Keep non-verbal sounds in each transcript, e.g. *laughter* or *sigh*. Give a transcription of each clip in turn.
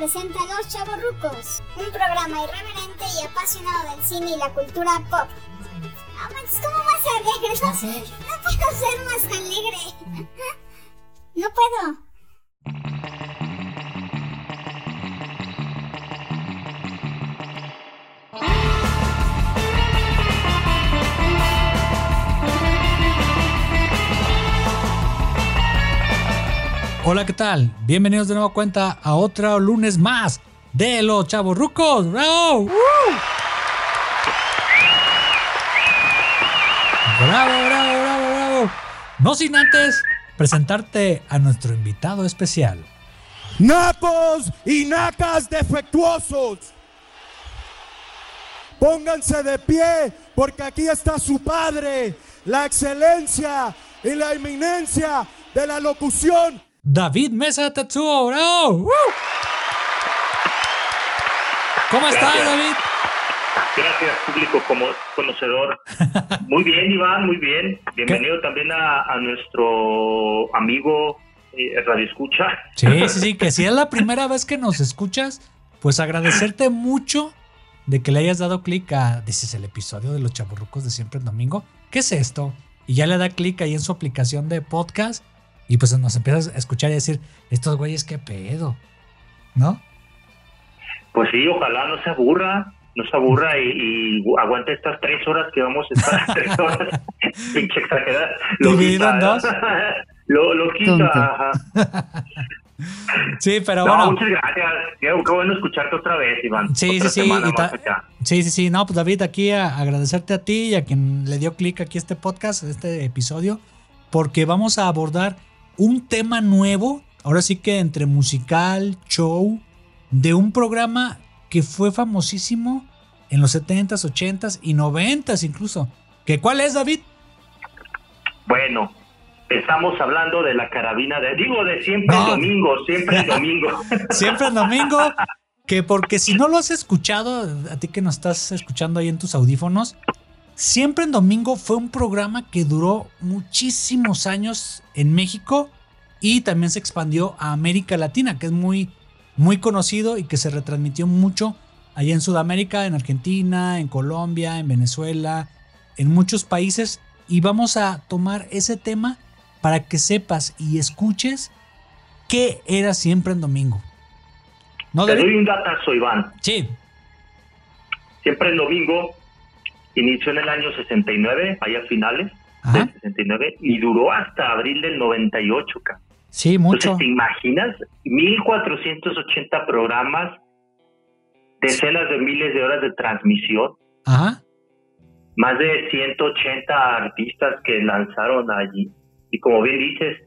presenta Los Chavorrucos, un programa irreverente y apasionado del cine y la cultura pop. No manches, ¿cómo vas a alegre? No, no puedo ser más alegre. *laughs* No puedo. Hola, ¿qué tal? Bienvenidos de nuevo cuenta a otro lunes más de los Chavos Rucos. ¡Bravo! ¡Bravo, bravo, bravo, bravo! No sin antes presentarte a nuestro invitado especial. ¡Nacos y nacas defectuosos! Pónganse de pie porque aquí está su padre, la excelencia y la eminencia de la locución David Mesa Tatsuo, bravo. ¿Cómo estás, Gracias. David? Gracias, público como conocedor. Muy bien, Iván, muy bien. Bienvenido también a, a nuestro amigo eh, Radio Escucha. Sí, sí, sí, que si es la primera vez que nos escuchas, pues agradecerte mucho de que le hayas dado clic a, dices, el episodio de los chaburrucos de siempre en domingo. ¿Qué es esto? Y ya le da clic ahí en su aplicación de podcast y pues nos empiezas a escuchar y decir, estos güeyes, qué pedo, ¿no? Pues sí, ojalá no se aburra, no se aburra y, y aguante estas tres horas que vamos a estar. *laughs* tres horas. *laughs* Pinche exagerada. *laughs* Lo Dividido en quita, dos. Lo, lo quita, ajá. Sí, pero No, bueno. muchas gracias. Qué, qué bueno escucharte otra vez, Iván. Sí, Otra sí, sí. Sí, sí, sí. No, pues David, aquí a agradecerte a ti y a quien le dio clic aquí a este podcast, a este episodio, porque vamos a abordar un tema nuevo, ahora sí que entre musical, show, de un programa que fue famosísimo en los 70s, 80s y 90s incluso. ¿Que cuál es, David? Bueno, estamos hablando de la carabina de, digo, de siempre No. el domingo, siempre el *laughs* domingo. Siempre domingo. Que porque si no lo has escuchado, a ti que nos estás escuchando ahí en tus audífonos, Siempre en domingo fue un programa que duró muchísimos años en México y también se expandió a América Latina, que es muy, muy conocido y que se retransmitió mucho allá en Sudamérica, en Argentina, en Colombia, en Venezuela, en muchos países. Y vamos a tomar ese tema para que sepas y escuches qué era siempre en domingo. ¿No, Te doy un datazo, Iván. Sí. Siempre el domingo inició en el año 69, allá finales Ajá. del 69, y duró hasta abril del 98, ca. Sí, mucho. Entonces, ¿te imaginas? 1480 programas, decenas de miles de horas de transmisión, Ajá. más de 180 artistas que lanzaron allí. Y como bien dices,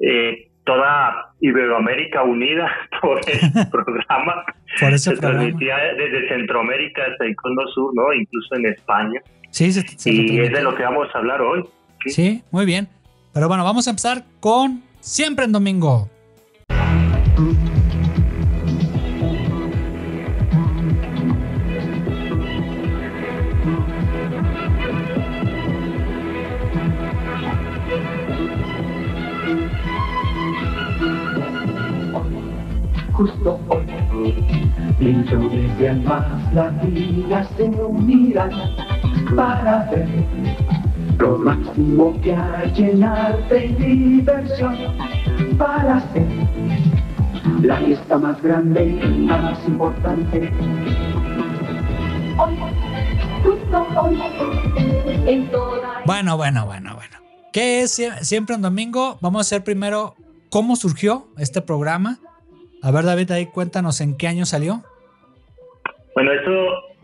eh, toda Iberoamérica unida *laughs* por el *laughs* programa. Por ese Se programa. transmitía desde Centroamérica hasta el Cono Sur, ¿no? Incluso en España. Sí, se, se y es de lo que vamos a hablar hoy. Sí. Sí, muy bien. Pero bueno, vamos a empezar con Siempre en Domingo. Y la fiesta más grande, la más importante. Bueno, bueno, bueno, bueno. ¿Qué es Sie- Siempre en Domingo? Vamos a hacer primero cómo surgió este programa. A ver, David, ahí cuéntanos en qué año salió. Bueno, eso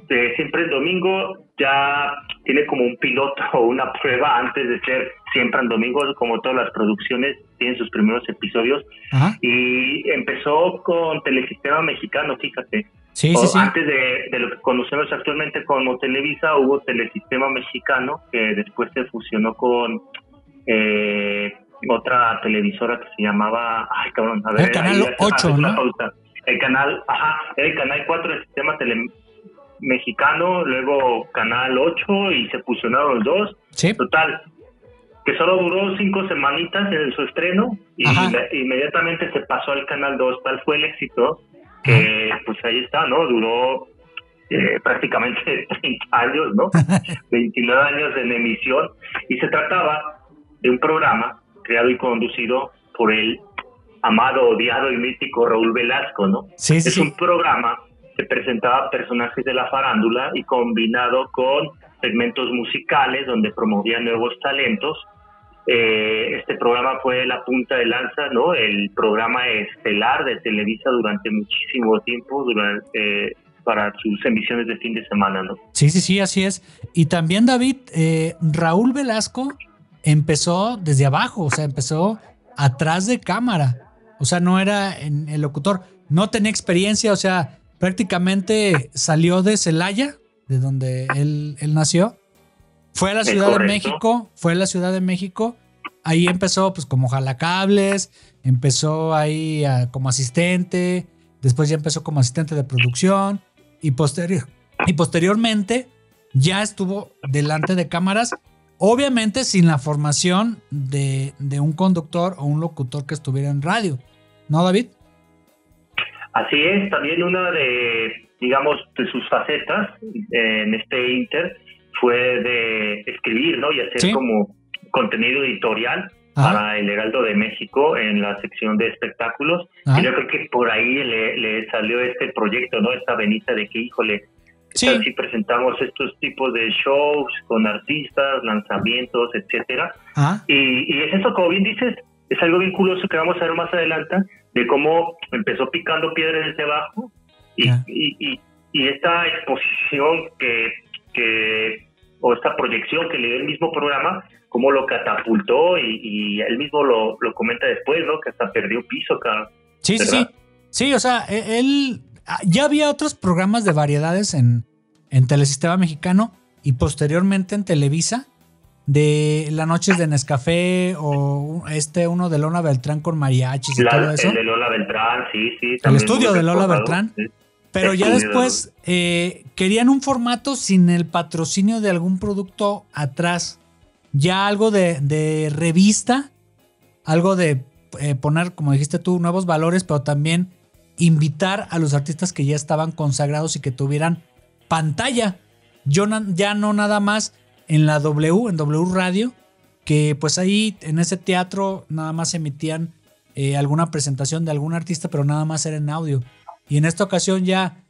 de siempre el domingo ya tiene como un piloto o una prueba antes de ser siempre en domingo, como todas las producciones tienen sus primeros episodios. Ajá. Y empezó con Telesistema Mexicano, fíjate. Sí, O sí, sí. Antes de, de lo que conocemos actualmente como Televisa, hubo Telesistema Mexicano, que después se fusionó con eh, otra televisora que se llamaba. Ay, cabrón, a ver. El canal ahí hace- 8, hace una ¿no? El canal, ajá, era el canal 4 del sistema tele mexicano, luego canal 8 y se fusionaron los dos. Sí. Total, que solo duró cinco semanitas en su estreno y inme- inmediatamente se pasó al canal 2. Tal fue el éxito que pues ahí está, ¿no? Duró eh, *laughs* prácticamente 30 años, ¿no? *laughs* 29 años en emisión y se trataba de un programa creado y conducido por el amado, odiado y mítico Raúl Velasco, ¿no? Sí, es sí. un programa que presentaba personajes de la farándula y combinado con segmentos musicales donde promovía nuevos talentos. Eh, este programa fue la punta de lanza, ¿no? El programa estelar de Televisa durante muchísimo tiempo, durante, eh, para sus emisiones de fin de semana, ¿no? Sí, sí, sí, así es. Y también, David, eh, Raúl Velasco empezó desde abajo, o sea, empezó atrás de cámara. O sea, no era en el locutor. No tenía experiencia, o sea, prácticamente salió de Celaya, de donde él, él nació. Fue a la Ciudad de. México, fue a la Ciudad de México. Ahí empezó pues como jalacables, empezó ahí a- como asistente, después ya empezó como asistente de producción y, posterior, y posteriormente ya estuvo delante de cámaras, obviamente sin la formación de, de un conductor o un locutor que estuviera en radio. ¿No, David? Así es, también una de, digamos, de sus facetas eh, en este Inter fue de escribir, ¿no? Y hacer Sí. como contenido editorial Ajá. para el Heraldo de México en la sección de espectáculos. Ajá. Y yo creo que por ahí le, le salió este proyecto, ¿no? Esta venita de que, híjole, Sí, tal si presentamos estos tipos de shows con artistas, lanzamientos, etcétera. ajá. Y, y es eso, como bien dices, es algo bien curioso que vamos a ver más adelante, de cómo empezó picando piedras desde abajo y, y, y, esta exposición que, que, o esta proyección que le dio el mismo programa, cómo lo catapultó y, él mismo lo, lo comenta después, ¿no? Que hasta perdió piso, cabrón. Sí, sí, sí. ¿verdad? Sí, o sea, e- él. Ah, Ya había otros programas de variedades en, en Telesistema Mexicano y posteriormente en Televisa, de las noches de Nescafé o este uno de Lola Beltrán con mariachis y La- todo eso. el de Lola Beltrán, sí, sí. El estudio de Lola Beltrán. sí. Pero ya después eh, querían un formato sin el patrocinio de algún producto atrás. Ya algo de, de revista, algo de eh, poner, como dijiste tú, nuevos valores, pero también invitar a los artistas que ya estaban consagrados y que tuvieran pantalla. Yo ya no nada más en la W, en W Radio, que pues ahí en ese teatro nada más emitían eh, alguna presentación de algún artista, pero nada más era en audio. Y en esta ocasión ya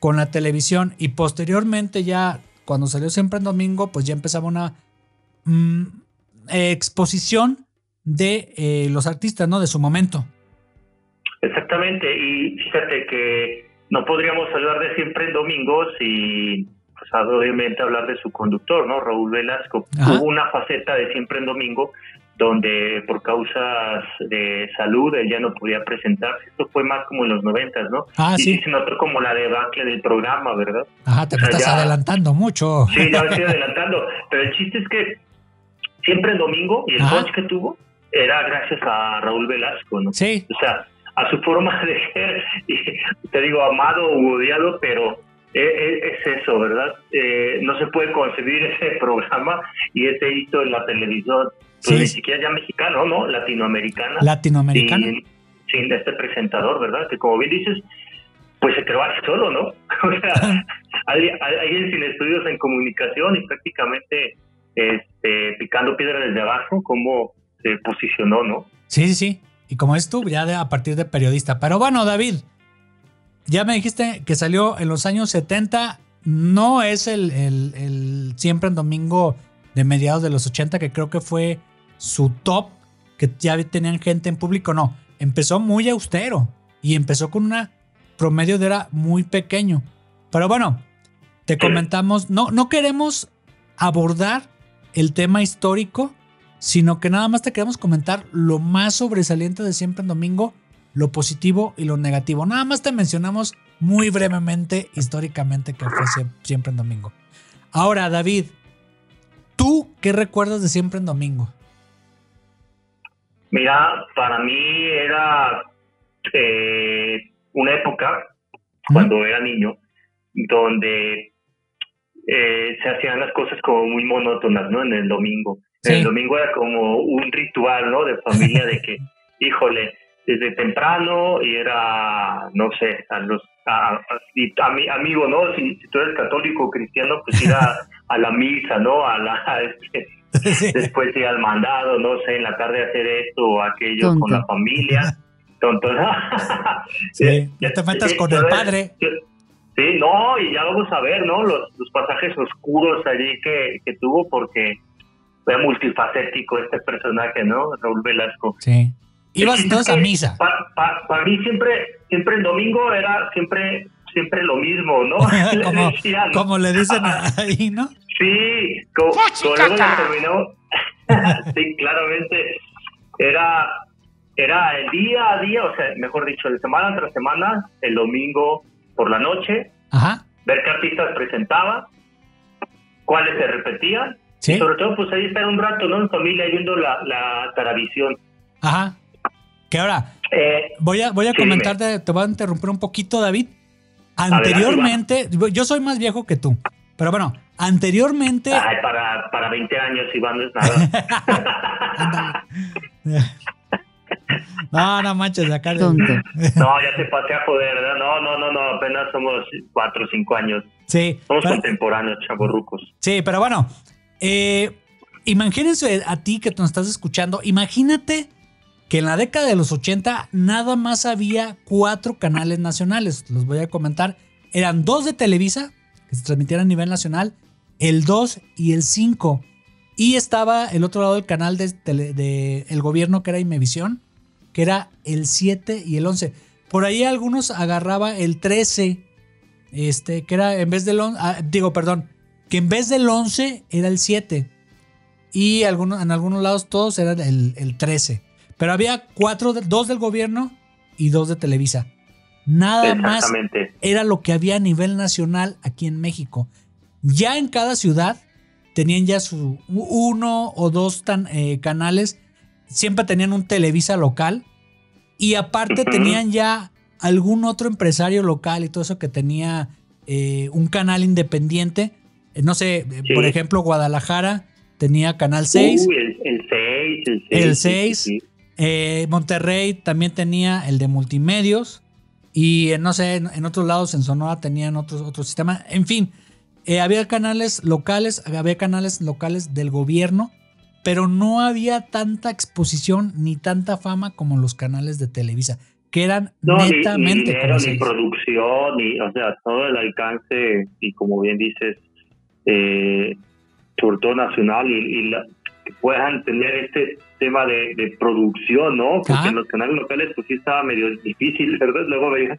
con la televisión y posteriormente ya cuando salió siempre en domingo, pues ya empezaba una mm, exposición de eh, los artistas, ¿no? De su momento. Exactamente, y fíjate que no podríamos hablar de siempre en domingo si, pues obviamente hablar de su conductor, ¿no? Raúl Velasco. Ajá. Hubo una faceta de siempre en domingo donde por causas de salud él ya no podía presentarse. Esto fue más como en los noventas, ¿no? Ah, y sí. se notó como la debacle del programa, ¿verdad? Ajá, te O sea, estás ya- adelantando mucho. Sí, ya me estoy adelantando. Pero el chiste es que siempre en domingo y el coach que tuvo era gracias a Raúl Velasco, ¿no? Sí, O sea, a su forma de ser, y te digo, amado u odiado, pero e- e- es eso, ¿verdad? Eh, no se puede concebir ese *laughs* programa y ese hito en la televisión, pues ni siquiera ya mexicano, ¿no? Latinoamericana. latinoamericano. Sin, sin este presentador, ¿verdad? Que como bien dices, pues se creó solo, ¿no? *laughs* O sea, alguien, alguien sin estudios en comunicación y prácticamente este, picando piedra desde abajo, cómo se posicionó, ¿no? Sí, sí, sí. Y como es tú, ya de- a partir de periodista. Pero bueno, David, ya me dijiste que salió en los años 70. No es el, el- el siempre en domingo de mediados de los 80, que creo que fue su top, que ya tenían gente en público. No, empezó muy austero y empezó con una promedio de era muy pequeño. Pero bueno, te comentamos, no, no queremos abordar el tema histórico, sino que nada más te queremos comentar lo más sobresaliente de siempre en domingo, lo positivo y lo negativo. Nada más te mencionamos muy brevemente históricamente que fue Sie- siempre en domingo. Ahora, David, ¿tú qué recuerdas de siempre en domingo? Mira, para mí era eh, una época, cuando era niño, donde eh, se hacían las cosas como muy monótonas, ¿no? En el domingo. Sí. El domingo era como un ritual, ¿no? De familia, de que, *laughs* híjole, desde temprano y era, no sé, a los a, a- a mi amigo, ¿no? Si, si tú eres católico o cristiano, pues ir a, *laughs* a la misa, ¿no? A la, este, *laughs* Sí. después ir al mandado, no sé, en la tarde hacer esto o aquello Tonto. con la familia. Tonto. Sí, ya te metas con el padre. Sí, no, y ya vamos a ver, ¿no? Los, los pasajes oscuros allí que, que tuvo porque fue multifacético este personaje, ¿no? Raúl Velasco. Sí. Ibas entonces a misa. pa- pa- Para mí siempre, siempre el domingo era siempre, siempre lo mismo, ¿no? *laughs* *laughs* Le como, decían, como le dicen ahí, ¿no? Sí, co- como luego ya terminó. *laughs* sí, claramente era era el día a día, o sea, mejor dicho, de semana tras semana, el domingo por la noche, Ajá. ver qué artistas presentaba, cuáles se repetían, Sí. y sobre todo pues ahí estar un rato, ¿no? En familia viendo la, la Taravisión. Ajá. Que ahora, Eh, voy a, voy a Sí, comentarte, te voy a interrumpir un poquito, David. ver, Anteriormente, yo soy más viejo que tú, pero bueno, anteriormente. ay, para, para 20 años, Iván, no es nada. *laughs* No, no manches, acá. no, ya te pasé a joder, ¿verdad? No, no, no, no, apenas somos 4 o 5 años. Sí, Somos pero- contemporáneos, chavorrucos. sí, pero bueno, eh, imagínense a ti que nos estás escuchando, imagínate que en la década de los 80 nada más había cuatro canales nacionales, los voy a comentar. Eran dos de Televisa, que se transmitían a nivel nacional, el 2 y el 5. Y estaba el otro lado del canal de, tele- de el gobierno, que era Imevisión, que era el 7 y el 11. Por ahí algunos agarraba el 13, este, que era en vez del 11, ah, digo, perdón, que en vez del 11 era el 7. Y algunos, en algunos lados todos eran el, el 13. Pero había cuatro, dos del gobierno y dos de Televisa. Nada más era lo que había a nivel nacional aquí en México. Ya en cada ciudad tenían ya su uno o dos tan, eh, canales, siempre tenían un Televisa local y aparte tenían ya algún otro empresario local y todo eso que tenía eh, un canal independiente. Eh, no sé, eh, Sí. por ejemplo, Guadalajara tenía Canal 6. Uy, el, el 6, el 6. El sí, seis. sí, sí. Eh, Monterrey también tenía el de multimedios. Y en, no sé, en, en otros lados, en Sonora tenían otros otro sistema. En fin, eh, había canales locales, había canales locales del gobierno, pero no había tanta exposición ni tanta fama como los canales de Televisa, que eran No, ni, ni netamente dinero, ni producción, ni, o sea, todo el alcance, y como bien dices, eh, sobre todo nacional, y, y la- que puedan tener este tema de, de producción, ¿no? Porque en los canales locales, pues sí estaba medio difícil, *laughs* ¿verdad? Luego veías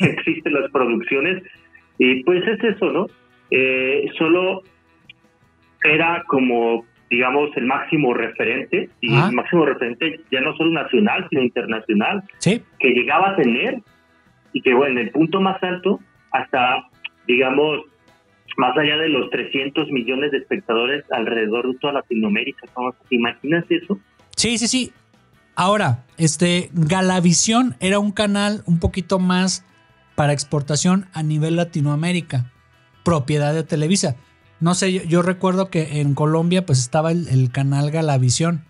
que *laughs* existen las producciones, y pues es eso, ¿no? Eh, solo era como, digamos, el máximo referente, y el máximo referente ya no solo nacional, sino internacional Sí, que llegaba a tener y que bueno, en el punto más alto, hasta, digamos, más allá de los 300 millones de espectadores alrededor de toda Latinoamérica. ¿no? ¿Te imaginas eso? Sí, sí, sí. Ahora, este Galavisión era un canal un poquito más para exportación a nivel Latinoamérica, propiedad de Televisa. No sé, yo, recuerdo que en Colombia pues estaba el, el canal Galavisión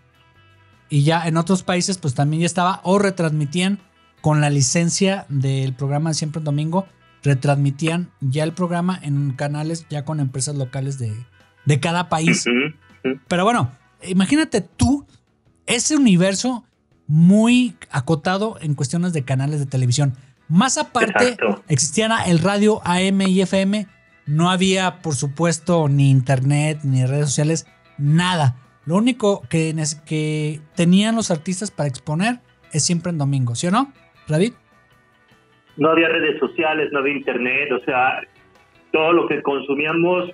y ya en otros países pues también ya estaba o retransmitían con la licencia del programa de Siempre Domingo, retransmitían ya el programa en canales ya con empresas locales de, de cada país. Pero bueno, imagínate tú ese universo muy acotado en cuestiones de canales de televisión. Más aparte, Exacto. existían el radio AM y FM. No había, por supuesto, ni internet, ni redes sociales, nada. Lo único que, que tenían los artistas para exponer es siempre en domingo, ¿sí o no, David? No había redes sociales, no había internet, o sea, todo lo que consumíamos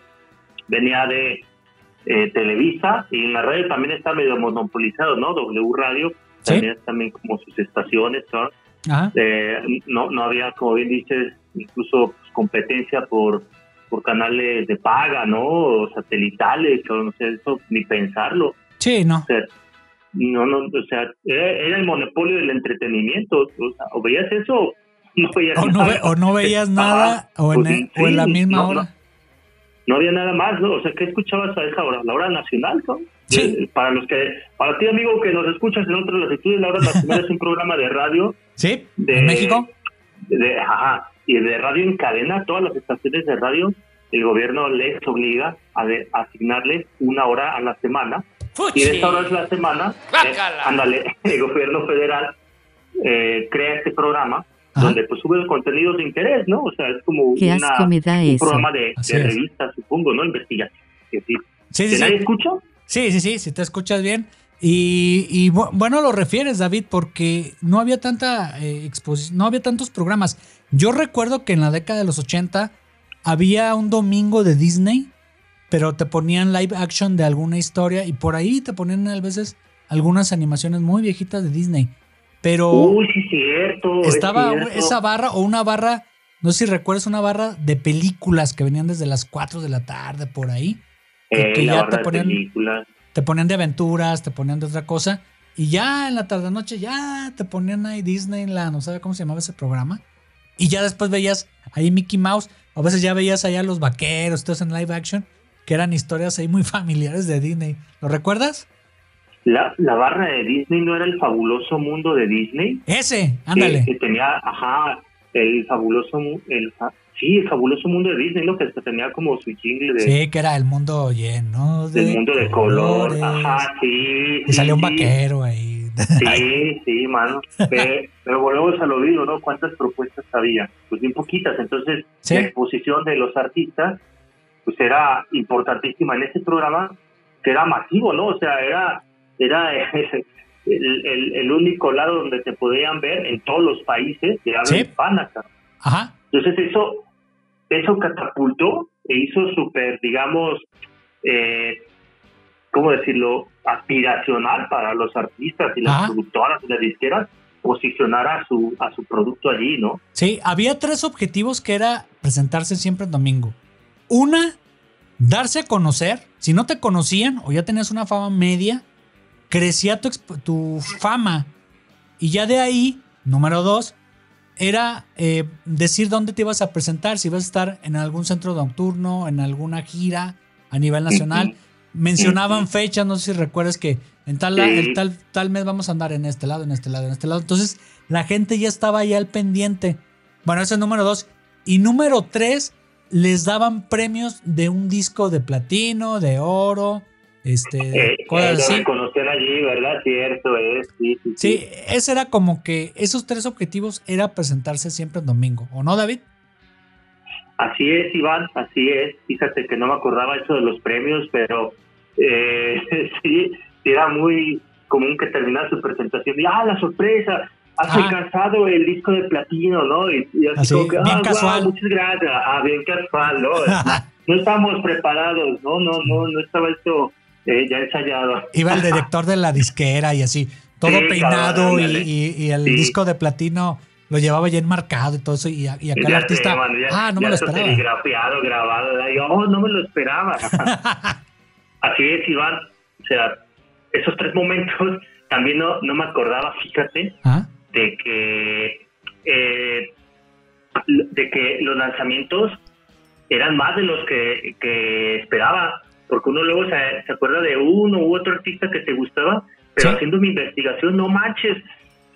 venía de eh, Televisa y en la radio también está medio monopolizado, ¿no? W Radio Sí. también también como sus estaciones, ¿no? Eh, no, no había, como bien dices, incluso pues, competencia por, por canales de paga, ¿no? O satelitales, o no sé, eso ni pensarlo. Sí, no. O sea, no, no, o sea, era, era el monopolio del entretenimiento. O, sea, o veías eso, no veías O no, nada. ve- o no veías nada, Ajá. o en, Pues, el- o en la misma no, hora. No, no había nada más, ¿no? O sea, ¿qué escuchabas a esa hora? La hora nacional, ¿no? Sí. Eh, Para los que, para ti amigo que nos escuchas en otras latitudes, la hora *laughs* nacional es un programa de radio ¿Sí? de ¿En México? de, ajá, y de radio en cadena, todas las estaciones de radio, el gobierno les obliga a, de- a asignarles una hora a la semana. Y de esa hora a la semana, eh, ándale, *laughs* el gobierno federal eh, crea este programa Ajá. donde pues sube contenidos de interés, ¿no? O sea, es como Qué una- asco me da un eso. programa de, de es. revista, supongo, ¿no? Investigación. Que sí. Sí, ¿Que sí, nadie escucha? Sí, sí, sí, si te escuchas bien. Y, y bu- bueno, lo refieres, David, porque no había tanta eh, exposición, no había tantos programas. Yo recuerdo que en la década de los 80 había un domingo de Disney, pero te ponían live action de alguna historia y por ahí te ponían a veces algunas animaciones muy viejitas de Disney. Pero Uy, sí, cierto. es estaba cierto. esa barra o una barra, no sé si recuerdas, una barra de películas que venían desde las 4 de la tarde por ahí. Eh, que ya te ponían- películas. te ponían de aventuras, te ponían de otra cosa. Y ya en la tarde noche ya te ponían ahí Disneyland, no sabe cómo se llamaba ese programa. Y ya después veías ahí Mickey Mouse, a veces ya veías allá los vaqueros, todos en live action, que eran historias ahí muy *laughs* familiares de Disney. ¿Lo recuerdas? La, la barra de Disney no era el fabuloso mundo de Disney. Ese, ándale. Que, que tenía, ajá, el fabuloso, el, sí, el fabuloso mundo de Disney, lo que tenía como su jingle de, Sí, que era el mundo lleno de del mundo de color. Ajá, sí. Y salía un vaquero ahí. Sí, *laughs* sí, mano. Pe- Pero volvemos al oído, ¿no? ¿Cuántas propuestas había? Pues bien poquitas. Entonces, Sí. la exposición de los artistas, pues era importantísima en ese programa, que era masivo, ¿no? O sea, era, era *laughs* el, el- el único lado donde te podían ver en todos los países de habla Sí. hispana. Ajá. Entonces, eso, eso catapultó e hizo súper, digamos, eh, ¿cómo decirlo? Aspiracional para los artistas y las Ajá. productoras y las disqueras posicionar a su, a su producto allí, ¿no? Sí, había tres objetivos que era presentarse siempre en domingo. Una, darse a conocer. Si no te conocían o ya tenías una fama media, crecía tu, tu fama. Y ya de ahí, número dos, era eh, decir dónde te ibas a presentar, si ibas a estar en algún centro nocturno, en alguna gira a nivel nacional. Mencionaban fechas, no sé si recuerdas que en tal, el tal, tal mes vamos a andar en este lado, en este lado, en este lado. Entonces la gente ya estaba ya al pendiente. Bueno, ese es número dos. Y número tres, les daban premios de un disco de platino, de oro, este, Eh, cosas lo así. reconocían allí, ¿verdad? Cierto es, sí, sí, sí. Sí, ese era como que esos tres objetivos era presentarse siempre en domingo, ¿o no, David? Así es, Iván, así es. Fíjate que no me acordaba eso de los premios, pero eh, *laughs* sí, era muy común que terminara su presentación y, ah, la sorpresa, has alcanzado el disco de platino, ¿no? Y, y así, Así, como que, bien ah, casual. muchas gracias. Ah, bien casual, ¿no? *laughs* no estábamos preparados, no, no, no, no estaba esto eh, ya ensayado. Iba el director de la disquera y así, todo Sí, peinado cabrón, y, el Sí. disco de platino lo llevaba ya enmarcado y todo eso. Y, y acá el artista, ya- ah, no me lo esperaba. serigrafiado, grabado. Y yo, oh, no me lo esperaba. *laughs* Así es, Iván. O sea, esos tres momentos también no, no me acordaba, fíjate, Ah, de que eh, de que los lanzamientos eran más de los que, que esperaba, porque uno luego se, se acuerda de uno u otro artista que te gustaba, pero Sí. haciendo mi investigación, no manches,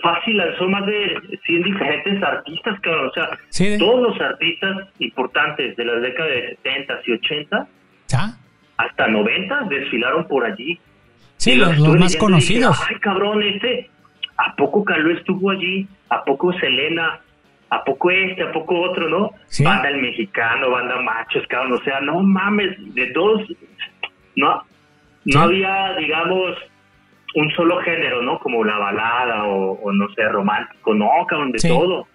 fácil lanzó más de 100 diferentes artistas, cabrón, o sea, sí, todos los artistas importantes de las décadas de 70 y 80 ya. hasta 90 desfilaron por allí. Sí, Y los, los más conocidos. dije, Ay, cabrón, este, ¿a poco Caló estuvo allí? ¿A poco Selena? ¿A poco este? ¿A poco otro, no? Sí. Banda el mexicano, banda machos, cabrón. O sea, no mames, de todos, no, no había, digamos, un solo género, ¿no? Como la balada o, o no sé, romántico. No, cabrón, de Sí. todo.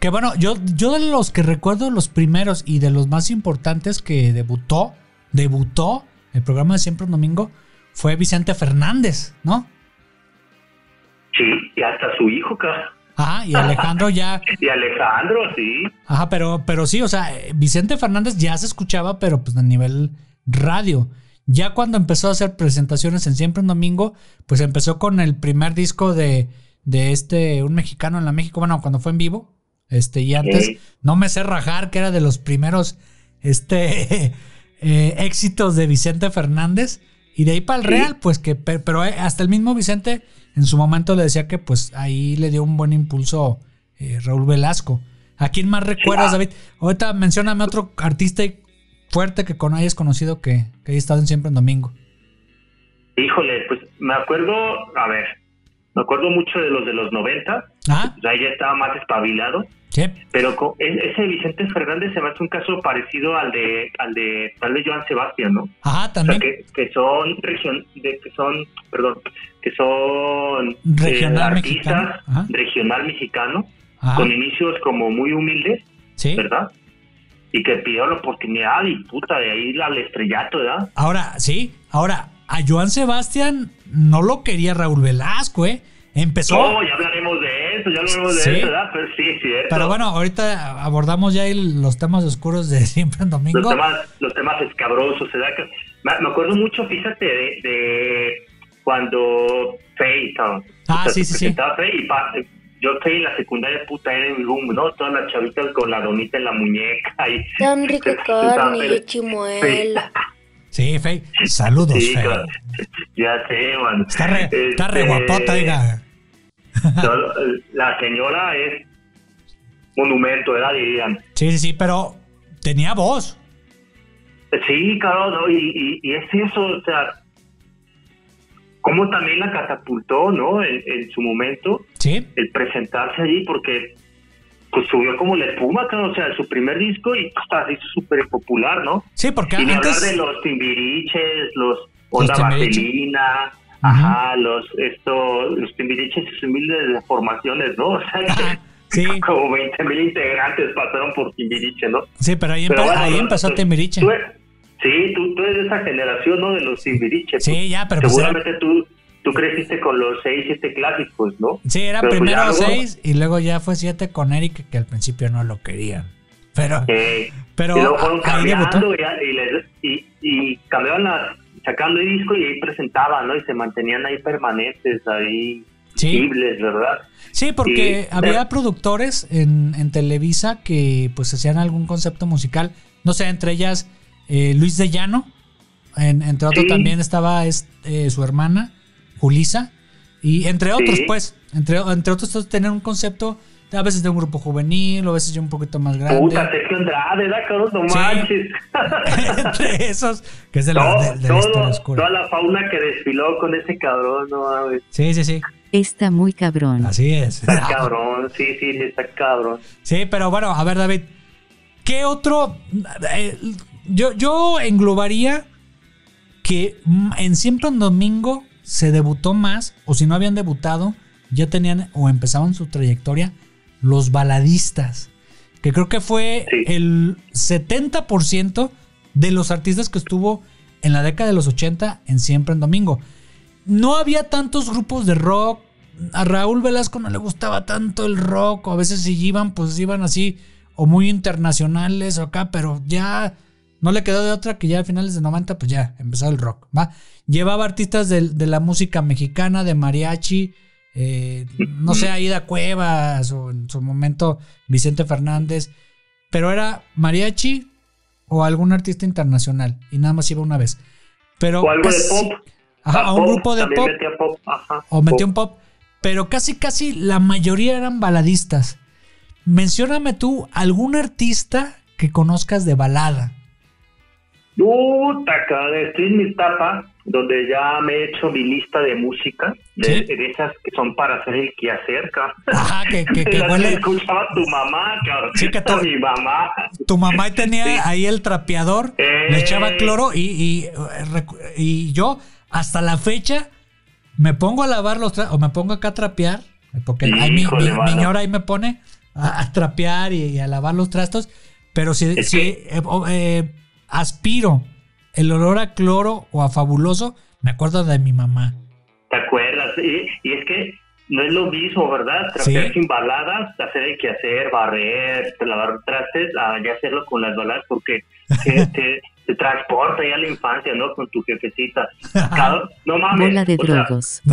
Que bueno, yo, yo de los que recuerdo los primeros y de los más importantes que debutó, debutó el programa de Siempre un Domingo, fue Vicente Fernández, ¿no? Sí, y hasta su hijo, cabrón. Ajá, y Alejandro ya, *laughs* Y Alejandro, sí. ajá, pero, pero sí, o sea, eh, Vicente Fernández ya se escuchaba, pero pues a nivel radio. Ya cuando empezó a hacer presentaciones en Siempre un Domingo, pues empezó con el primer disco de, de este, un mexicano en la México, bueno, cuando fue en vivo, este, y antes, Sí. No me sé rajar, que era de los primeros, este, *laughs* eh, éxitos de Vicente Fernández. Y de ahí para el Sí. Real, pues que, pe- pero eh, hasta el mismo Vicente en su momento le decía que pues ahí le dio un buen impulso eh, Raúl Velasco. ¿A quién más recuerdas, ah. David? Ahorita mencióname otro artista fuerte que con hayas conocido que, que haya estado en siempre en domingo. Híjole, pues me acuerdo, a ver, me acuerdo mucho de los de los 90, Ah, pues ahí ya estaba más espabilado, sí. pero co- e- ese Vicente Fernández se me hace un caso parecido al de al de tal vez Joan Sebastián, ¿no? Ajá, O sea, también. que, que son region, de, que son, perdón, que son eh, Regional artistas mexicano, ajá. regional mexicano Ajá, con inicios como muy humildes, sí. ¿verdad? Y que pidieron la oportunidad y puta de ahí al estrellato, ¿verdad? Ahora, sí, ahora, a Joan Sebastián no lo quería Raúl Velasco, ¿eh? Empezó. No, ya hablaremos de eso, ya hablaremos de Sí. eso, ¿verdad? Pero sí, es cierto. Pero bueno, ahorita abordamos ya el- los temas oscuros de *laughs* siempre en domingo. los temas, los temas escabrosos, ¿verdad? Me, acuerdo mucho, fíjate, de, de cuando Faye, ¿no? Ah, O sea, sí, sí, sí. Faye y yo Faye en la secundaria, puta, era en room, ¿no? Todas las chavitas con la donita en la muñeca y... Tan *laughs* rico Estaba carne Faye. y chimuelo. Sí, Fey. Saludos, Sí, Fey. claro. *laughs* Ya sé, man. Está re, está re Este, guapota, oiga. *laughs* no, La señora es monumento, ¿verdad? Dirían. Sí, sí, sí, pero tenía voz. Sí, claro, ¿no? y, y, y es eso, o sea, cómo también la catapultó, ¿no? En, en su momento, Sí, el presentarse allí, porque pues subió como la espuma, claro, o sea, su primer disco y pues, se hizo súper popular, ¿no? sí, porque Y hablar de los timbiriches, los Onda. Vaselina, ajá, los, esto, los timbiriches y sus humildes formaciones, ¿no? *laughs* O sea, Ajá, *laughs* sí, como 20 mil integrantes pasaron por timbiriche, ¿no? sí, pero ahí, Pero empe- bueno, ahí empezó Timbiriche. tú eres- sí, tú, tú eres de esa generación, ¿no? De los timbiriches. Sí, ya, pero pues era- Seguramente tú, tú creciste con los seis, siete clásicos, ¿no? Sí, era Pero pues primero seis y luego ya fue siete con Eric, que al principio no lo querían. Pero, Eh, pero y luego fueron cambiando y, cambiaban las, sacando el disco y ahí presentaban, ¿no? Y se mantenían ahí permanentes, ahí Sí. visibles, ¿verdad? Sí, porque había productores en, en Televisa que pues hacían algún concepto musical. No sé, entre ellas eh, Luis de Llano. En- entre otros Sí. también estaba es- eh, su hermana, Julisa. Y entre otros, Sí. pues, entre, entre otros todos tenían un concepto a veces de un grupo juvenil, o a veces ya un poquito más grande. Puta, Sergio Andrade, ¿verdad, cabrón? No Sí. manches. *laughs* entre esos, que es de la, Todo- de- de la historia oscura. toda la fauna que desfiló con ese cabrón, no mames. Sí, sí, sí. Está muy cabrón. Así es. Está cabrón, sí, sí, sí, está cabrón. Sí, pero bueno, a ver, David, ¿qué otro? eh, yo, yo englobaría que en Siempre un Domingo se debutó más, o si no habían debutado, ya tenían o empezaban su trayectoria los baladistas, que creo que fue Sí. el 70% de los artistas que estuvo en la década de los 80 en Siempre en Domingo. No había tantos grupos de rock. A Raúl Velasco no le gustaba tanto el rock. O a veces si iban, pues iban así, o muy internacionales o acá, pero ya no le quedó de otra que ya a finales de 90, pues ya empezó el rock. ¿va? Llevaba artistas de, de la música mexicana, de mariachi, eh, no sé, Aida Cuevas o en su momento Vicente Fernández, pero era mariachi o algún artista internacional y nada más iba una vez. Pero O algo de pop. Ajá, Ah, o un pop, grupo de pop metía pop, ajá, o metió un pop, pero casi casi la mayoría eran baladistas. Mencióname tú algún artista que conozcas de balada. Puta, cabrón, estoy en mi etapa donde ya me he hecho mi lista de música, de, Sí. de esas que son para hacer el quehacer, cabrón. Ajá, que, que, que *laughs* huele. escuchaba tu mamá, cabrón. Sí, que todo- Mi mamá. Tu mamá tenía Sí. ahí el trapeador, Eh. le echaba cloro y, y, y yo hasta la fecha me pongo a lavar los trastos o me pongo acá a trapear, porque ahí mi, mi- mano. mi ñora ahí me pone a, a trapear y, y a lavar los trastos, pero si, si que- eh, eh, aspiro el olor a cloro o a fabuloso, me acuerdo de mi mamá. ¿Te acuerdas? Y, y es que no es lo mismo, ¿verdad? Trapear Sí. sin baladas, hacer el quehacer, barrer, lavar trastes, a ya hacerlo con las baladas porque *laughs* te, te- te transporta ya a la infancia, ¿no? Con tu jefecita. Cada- no mames. Bola de drogos. *laughs*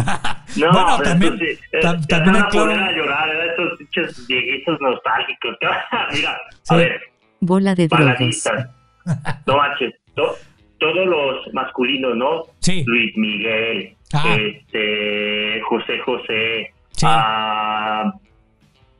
No, bueno, pero también, sí, eh, tam- ya también a cloro. poner a llorar, ¿verdad? Estos pinches viejitos nostálgicos. *laughs* Mira, Sí. a ver, Bola de drogos. baladistas. No manches. todos los masculinos, ¿no? Sí. Luis Miguel, Ah. este, José José, Sí. ah,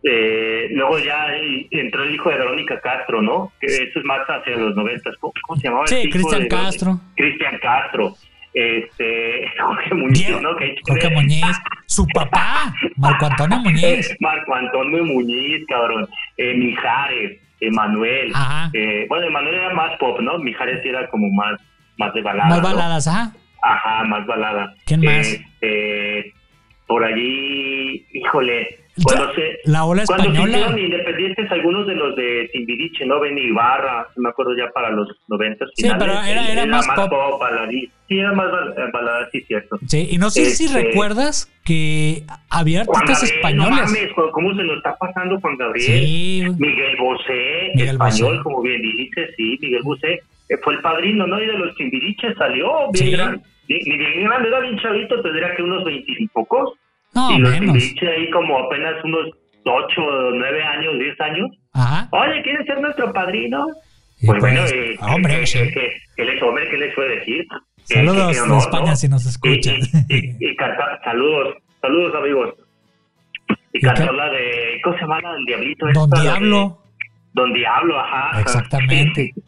eh, luego ya entró el hijo de Verónica Castro, ¿no? Que eso es más hacia los noventas. ¿Cómo, se llamaba? Sí, hijo Cristian? Castro. Cristian Castro. Este, *laughs* Jorge Muñiz, Diego- ¿no? Que- Jorge Muñiz. Su papá, Marco Antonio *laughs* Muñiz. Marco Antonio Muñiz, cabrón. Eh, Mijares, Emanuel. Ajá. Eh, bueno, Emanuel era más pop, ¿no? Mijares era como más, más de balada. Más ¿no? baladas, ajá. Ajá, más balada. ¿Quién más? Este, por allí, híjole. Cuando se, La ola cuando se española. hicieron independientes algunos de los de Timbiriche, ¿no? Benny Ibarra, no me acuerdo ya para los 90 Sí, pero era- era más pop. baladí. Sí, era más eh, balada, sí, cierto. Sí, y no sé si Este- recuerdas que había artistas Gabriel, no españoles. mames, ¿cómo se lo está pasando Juan Gabriel? Sí, Miguel Bosé, Miguel español, Bosé. como bien dices, sí, Miguel Bosé. eh, fue el padrino, ¿no? Y de los Timbiriches salió bien Sí. grande. Bien grande, era bien chavito, tendría que unos veintipocos. No, y los. Timbiriches ahí como apenas unos ocho, nueve años, diez años. Ajá. Oye, ¿quieres ser nuestro padrino? Pues, pues, bueno, eh, hombre, ¿qué, sí. qué- qué- qué les, hombre, ¿qué les fue decir? Eh, Saludos de honor, España ¿no? si nos escuchan. Y, y- y canta- saludos, saludos amigos. Y ¿Y cantó la de, ¿cómo se llama la del Diablito? Don esta, la de- Diablo. Don Diablo, ajá. Exactamente. *laughs*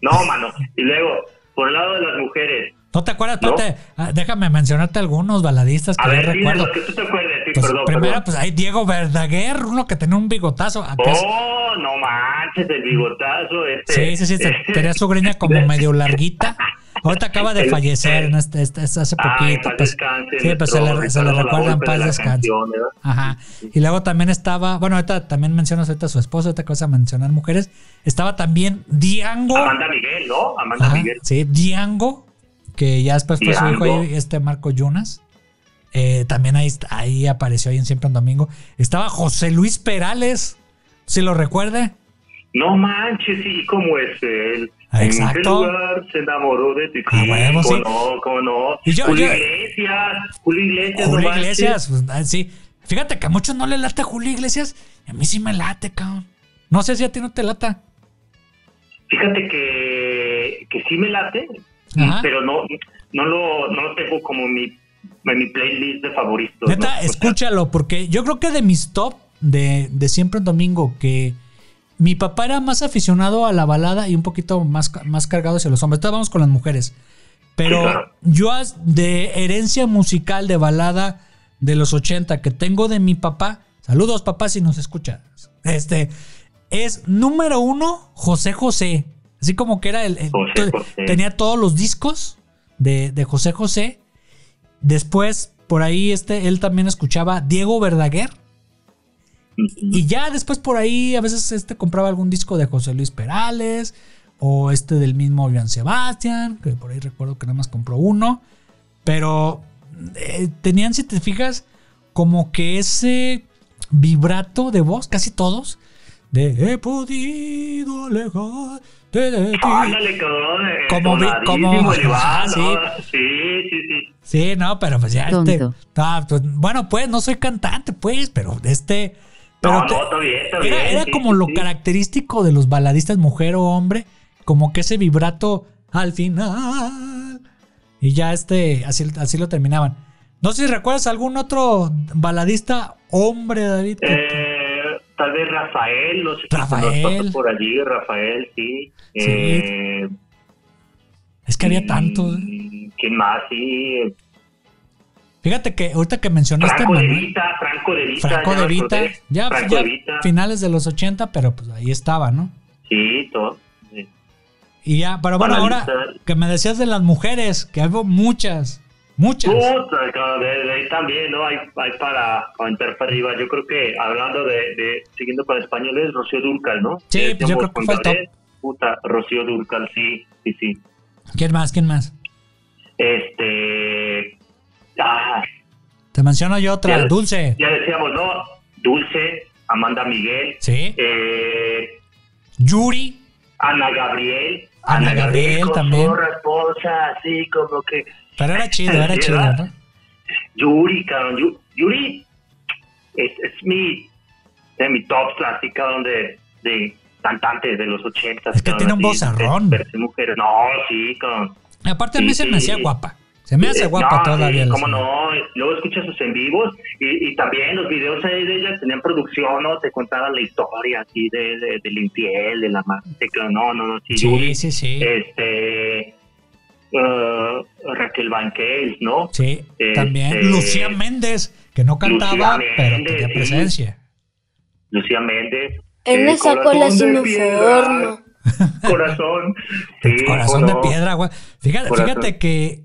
No, mano. Y luego, por el lado de las mujeres. ¿No te acuerdas? ¿No? Espérate, ah, déjame mencionarte algunos baladistas que A yo ver, dime recuerdo. que tú te acuerdes. Sí, Pues, perdón, primero, perdón. pues hay Diego Verdaguer, uno que tenía un bigotazo. ah, es- Oh, no manches, el bigotazo este. sí, sí, sí, te- *laughs* tenía su greña como medio larguita. Ahorita acaba de El- fallecer en este, este- este- hace poquito. paz pues, descanse, sí, pues se le, se le recuerda en de paz la descanse. canción, ¿verdad? Ajá. Y luego también estaba, bueno, ahorita también mencionas ahorita a su esposa, ahorita que vas a mencionar mujeres. Estaba también Diango. Amanda Miguel, ¿no? Amanda Ajá, Miguel. sí, Diango, que ya después fue su hijo ahí, este Marco Yunas. Eh, también ahí, ahí apareció ahí en Siempre en Domingo. Estaba José Luis Perales, si lo recuerde. No manches, sí, ¿cómo es él? Ah, ¿En qué exacto. lugar se enamoró de ti? Ah, ¿Cómo sí. no? ¿Cómo no? Y yo- Julio yo- Iglesias, Julio Iglesias. Julio no. Iglesias, pues, ah, sí. Fíjate que a muchos no le late Julio Iglesias. Y a mí sí me late, cabrón. No sé si a ti no te lata. Fíjate que, que sí me late, Ajá. pero no, no, lo, no lo tengo como mi, mi playlist de favoritos. Neta, escúchalo, porque yo creo que de mis top de, de siempre en domingo, que mi papá era más aficionado a la balada y un poquito más, más cargado hacia los hombres. Ahorita vamos con las mujeres. Pero Sí, claro. yo de herencia musical de balada de los 80 que tengo de mi papá, saludos papá si nos escuchas, este, es número uno José José. Así como que era el... el- José José. Tenía todos los discos de, de José José. Después, por ahí, este, él también escuchaba Diego Verdaguer. Y ya después por ahí a veces este compraba algún disco de José Luis Perales o este del mismo Joan Sebastián, que por ahí recuerdo que nada más compró uno. Pero eh, tenían, si te fijas, como que ese vibrato de voz, casi todos, de he podido ti. Ándale, cabrón. Como vi- como- *laughs* sí. sí, sí, sí. Sí, no, pero pues ya este. Tonto. pues, bueno, pues no soy cantante, pues, pero este. Pero No, te- no, está bien, está era, bien, era sí, como sí, lo sí. característico de los baladistas, mujer o hombre, como que ese vibrato al final. Y ya este, así, así lo terminaban. No sé si recuerdas algún otro baladista hombre, David. que- Eh, tal vez Rafael, no sé Rafael. por allí, Rafael, sí. Sí. Eh, es que había tantos. mm, ¿Quién más? Sí. Fíjate que ahorita que mencionaste Franco de Vita, Franco de Vita. Franco ya de Vita, ya, Franco ya de Vita. finales de los 80, pero pues ahí estaba, ¿no? Sí, todo. sí. Y ya, pero bueno, ahora que me decías de las mujeres, que hay muchas, muchas. De, ahí también, ¿no? Hay, hay para aventar para arriba. Yo creo que hablando de, de siguiendo con españoles, Rocío Durcal, ¿no? Sí, Que pues yo creo que Gabriel, Puta, Rocío Durcal, sí, sí, sí. ¿Quién más? ¿Quién más? Este. Ah, Te menciono yo otra, Ya- Dulce. ya decíamos, ¿no? Dulce, Amanda Miguel, Sí. eh, Yuri. Ana Gabriel. Ana Gabriel con también. zorra, esposa, así como que. Pero era chido, *laughs* era chido. ¿no? Yuri, cabrón. Yu- Yuri es, es mi, de mi top así, cabrón, de, de, cantantes de los 80. Es que tiene un vozarrón. mujeres. No, sí, con... Aparte a mí se me hacía guapa. Se me hace Eh, guapa no, todavía. cómo no, luego escuchas sus en vivos y, y también los videos de ella tenían producción, ¿no? Te contaban la historia así de, de, del infiel, de la manteca, no, no, no, sí, Sí, sí, sí. este, eh, Raquel Banquels, ¿no? Sí, este, también. Lucía Méndez, que no cantaba, Lucía pero tenía sí. presencia. Lucía Méndez. En eh, sí me piedra, formo. Corazón. *laughs* Sí, Corazón de no. piedra, güey. Fíjate, Corazón. fíjate que.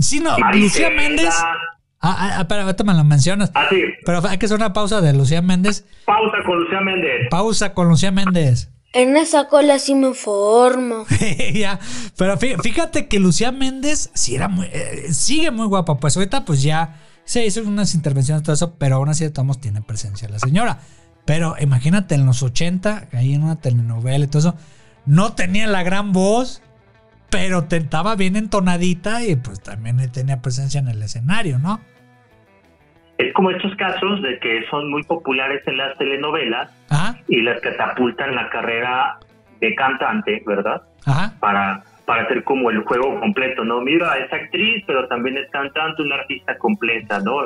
Sí, no, Marisela. Lucía Méndez. Ah, ah, ah, espera, ahorita me la mencionas. Ah, sí. Pero hay que hacer una pausa de Lucía Méndez. Pausa con Lucía Méndez. Pausa con Lucía Méndez. En esa cola sí me formo. *laughs* ya, pero fí- fíjate que Lucía Méndez sí era muy, eh, sigue muy guapa. Pues ahorita pues ya se hizo unas intervenciones y todo eso, pero aún así de todos modos tiene presencia la señora. Pero imagínate en los 80, ahí en una telenovela y todo eso, no tenía la gran voz, pero te- estaba bien entonadita y pues también tenía presencia en el escenario, ¿no? Es como estos casos de que son muy populares en las telenovelas Ajá, y las catapultan la carrera de cantante, ¿verdad? ajá. Para, para hacer como el juego completo, ¿no? Mira, es actriz, pero también es cantante, una artista completa, ¿no?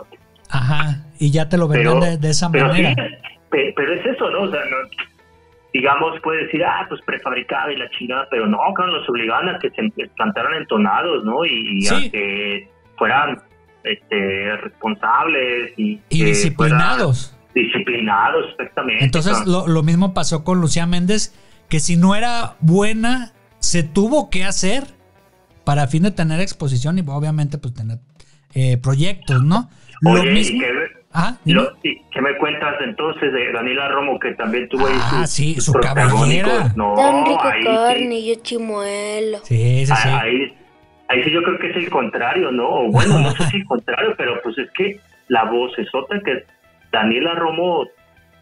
Ajá, y ya te lo vendían de, de esa pero manera. sí, pero es eso, ¿no? O sea, no, digamos, puede decir, ah, pues prefabricada y la chingada, pero no, claro, los obligaban a que se cantaran entonados, ¿no? Y, y Sí. a que fueran este, responsables y, Y disciplinados. fueran disciplinados, exactamente. Entonces lo, lo mismo pasó con Lucía Méndez, que si no era buena, se tuvo que hacer para fin de tener exposición y obviamente pues tener eh, proyectos, ¿no? Lo Oye, ¿y mismo. qué- Ah, lo- y ¿qué me cuentas entonces de Daniela Romo, que también tuvo ahí Ah, sus, sí, sus su cabellera. No, Tan rico ahí sí. carne y yo chimuelo. Sí, sí, sí. Ah, Ahí, ahí sí yo creo que es el contrario, ¿no? O bueno, no sé si el *laughs* contrario, pero pues es que la voz es otra que Daniela Romo,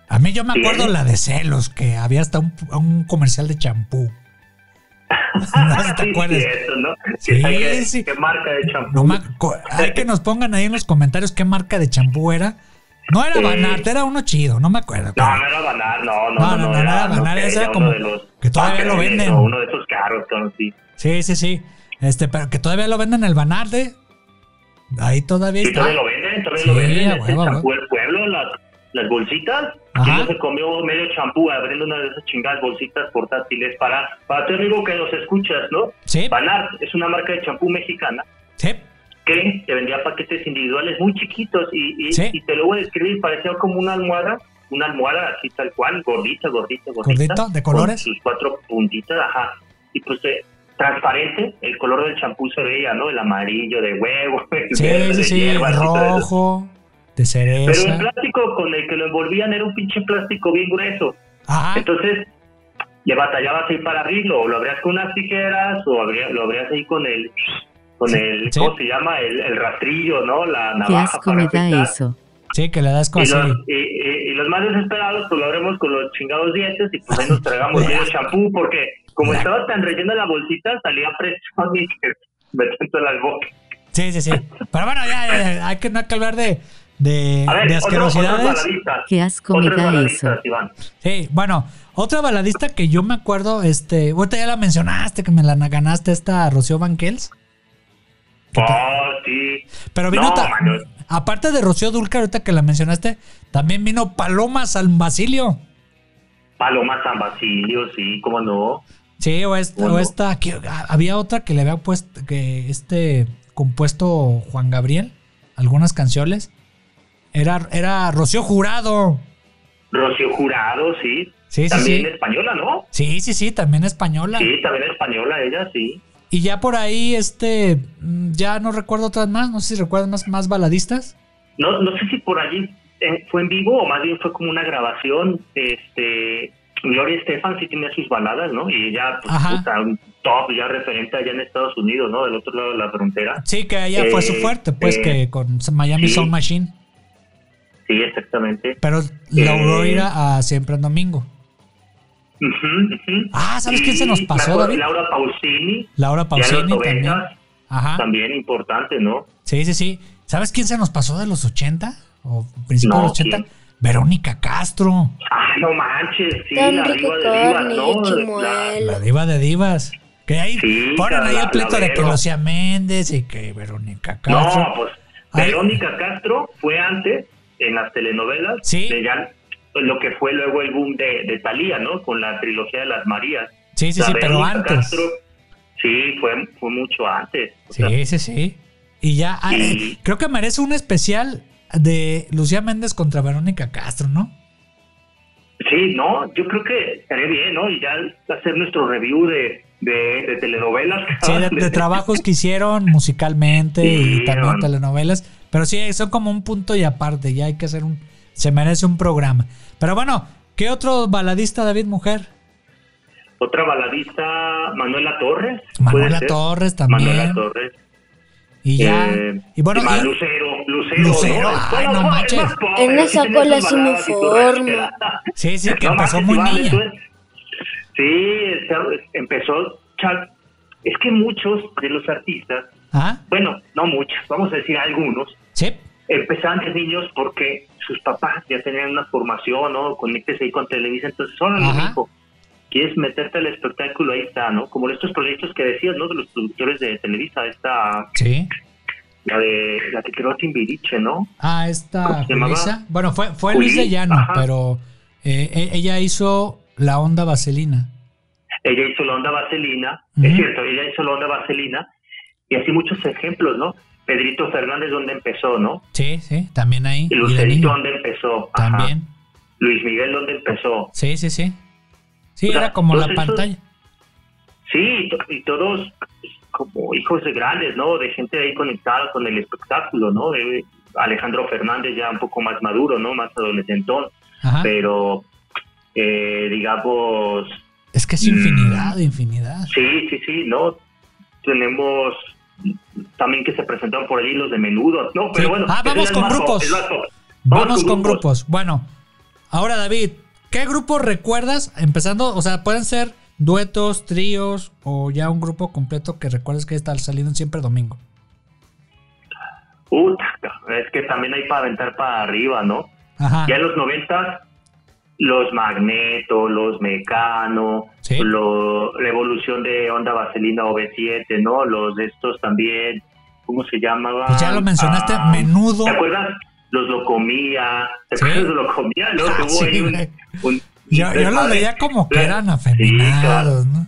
A mí yo me acuerdo la de celos, que había hasta un, un comercial de champú. *laughs* No sé si te sí, acuerdas. cierto, ¿no? Sí, ¿Qué, qué- sí. qué marca de champú? No hay que nos pongan ahí en los comentarios qué marca de champú era. No era Sí. Banart, era uno chido, no me acuerdo. No, no era Banar, no, no, No, no, no, era ese era como los que todavía lo venden. Uno de esos carros, sí. Sí, sí, sí. Este, pero que todavía lo venden en el Banarde. Ahí todavía Sí, está. todavía lo Sí, lo venden. el champú del pueblo, las, las bolsitas. Ajá. ¿Quién no se comió medio champú abriendo una de esas chingadas bolsitas portátiles para, para tu amigo que nos escuchas, ¿no? Sí, Banar es una marca de champú mexicana sí. que te vendía paquetes individuales muy chiquitos y, y, Sí. y te lo voy a describir, parecía como una almohada, una almohada así tal cual, gordita, gordita, gordita. Gordito, ¿de con colores? sus cuatro puntitas, ajá. Y pues eh, transparente, el color del champú se veía, ¿no? El amarillo de huevo, *laughs* el Sí, verde sí, de sí. hierbas y. Rojo, de Pero el cereza. plástico con el que lo envolvían era un pinche plástico bien grueso. Ajá. Entonces, le batallabas ahí para abrirlo, o lo abrías con unas tijeras, o lo abrías ahí con el, con Sí, el, sí. ¿cómo se llama? El, el rastrillo, ¿no? La Qué navaja asco me da fritar. eso. Sí, que le das Y cosas. los, y, y- y los más desesperados, pues lo abrimos con los chingados dientes y pues ahí nos tragamos *laughs* medio champú, porque como estaba tan rellena la bolsita, salía presión y que me siento en las bocas. Sí, sí, sí. Pero bueno, ya, ya, ya, hay que no hay que hablar de, de, ver, de otro- otras asquerosidades. Qué asco me da baladistas, eso. Iván. Sí, bueno, otra baladista que yo me acuerdo, este, ahorita ya la mencionaste, que me la ganaste esta Rocío Banquels. Oh, sí. Pero vino, No, ta- aparte de Rocío Dulca, ahorita que la mencionaste, también vino Paloma San Basilio. Paloma San Basilio, sí, cómo no. Sí, o esta, o esta que, ah, había otra que le había puesto, que este compuesto Juan Gabriel, algunas canciones. Era, era Rocío Jurado. Rocío Jurado, sí. Sí, sí, También sí. española, ¿no? Sí, sí, sí, también española. Sí, también española ella, sí. Y ya por ahí, este, mm, ya no recuerdo otras más, no sé si recuerdas más, más baladistas. No, no sé si por allí eh, fue en vivo o más bien fue como una grabación. Este, Gloria Estefan sí tenía sus baladas, ¿no? Y ella, pues, puta, un top ya referente allá en Estados Unidos, ¿no? Del otro lado de la frontera. Sí, que ella fue su Eh, fuerte, pues eh, que con Miami sí. Sound Machine. Sí, exactamente. Pero logró Eh, ir a, a Siempre en Domingo. Ujú. Ah, ¿sabes quién se nos pasó, David? Laura Pausini. Laura Pausini los también. 90, Ajá. También importante, ¿no? Sí, sí, sí. ¿Sabes quién se nos pasó de los 80? O principios de los 80? ¿quién? Verónica Castro. Ah, no manches, sí, la diva de divas, ¿no? La- diva de divas. Que ahí Sí, ponen ahí el pleito de que. Lucía Méndez y que Verónica Castro. No, pues Ay. Verónica Castro fue antes en las telenovelas Sí. de ya lo que fue luego el boom de, de Talía, ¿no? Con la trilogía de las Marías. Sí, sí, O sea, sí, pero Verónica antes. Castro, sí, fue, fue mucho antes. O sea, Sí, sí, sí. Y ya, ah, eh, creo que merece un especial de Lucía Méndez contra Verónica Castro, ¿no? Sí, no, yo creo que estaría bien, ¿no? Y ya hacer nuestro review de, de, de telenovelas. Sí, de, de trabajos que hicieron musicalmente y también telenovelas. Pero sí, son como un punto y aparte. Ya hay que hacer un. Se merece un programa. Pero bueno, ¿qué otro baladista, David Mujer? Otra baladista, Manuela Torres. ¿puede Manuela? Torres también. Manuela Torres. Y ya. Eh, y bueno, más y- Lucero, Lucero. Lucero, ¿no? ay, no es manches. En esa cola sus sí me baladas y su formo. ranchera. sí, sí, que No empezó muy niña. Sí, empezó. Es que muchos de los artistas, ¿Ah? bueno, no muchos, vamos a decir algunos, Sí. empezaban de niños porque sus papás ya tenían una formación, ¿no? Conéctese ahí con Televisa, entonces, solo Ajá. hijo, quieres meterte al espectáculo, ahí está, ¿no? Como estos proyectos que decías, ¿no? De los productores de Televisa, esta, Sí. la de, la que creó Timbiriche, ¿no? Ah, esta. Julisa. Bueno, fue, fue Juli, Luis de Llano, ajá. pero eh, e- ella hizo la onda vaselina. Ella hizo la onda vaselina, es cierto, ella hizo la onda vaselina, y así muchos ejemplos, ¿no? Pedrito Fernández, ¿dónde empezó, no? Sí, sí, también ahí. Y Lucerito. ¿dónde empezó? Ajá. También. Luis Miguel, ¿dónde empezó? Sí, sí, sí. Sí, O sea, era como la pantalla. Sí, y to- y todos pues, como hijos de grandes, ¿no? De gente ahí conectada con el espectáculo, ¿no? De Alejandro Fernández ya un poco más maduro, ¿no? Más adolescentón, Ajá. pero eh, digamos, Es que es Mm. infinidad, infinidad. sí, sí, sí, ¿no? Tenemos también que se presentaron por ahí los de menudo, ¿no? Pero Sí. bueno, Ah, vamos con más grupos. Vamos con grupos. Bueno, ahora David, ¿qué grupos recuerdas? Empezando, o sea, pueden ser duetos, tríos o ya un grupo completo que recuerdes que está saliendo siempre domingo. Puta, es que también hay para aventar para arriba, ¿no? Ajá. Ya en los noventas, los Magneto, los Mecano, Sí. lo- la evolución de Onda Vaselina OV7, ¿no? Los de estos también, ¿cómo se llamaban? Pues ya lo mencionaste, Ah, menudo. ¿Te acuerdas? Los Locomía, ¿te Sí. acuerdas de Locomía? Luego Ah, que sí, ahí un- un- Yo, yo los veía como que Sí, eran claro. afeminados, ¿no?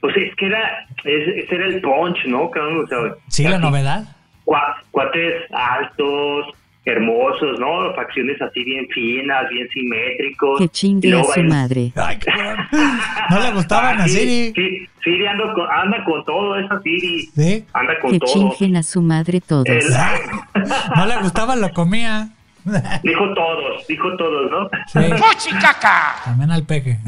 Pues es que era, es- ese era el punch, ¿no? O sea, Sí, la así, novedad. cua- Cuates altos, hermosos, ¿no? Facciones así bien finas, bien simétricos. Que chingue a su madre. Ay. No le gustaban Ah, a sí, Siri. Sí, Siri anda con, anda con todo, esa Siri. ¿Sí? Anda con Que todo. chingen a su madre todos. El- No le gustaba, lo comía. dijo todos, dijo todos, ¿no? Sí. También al peje.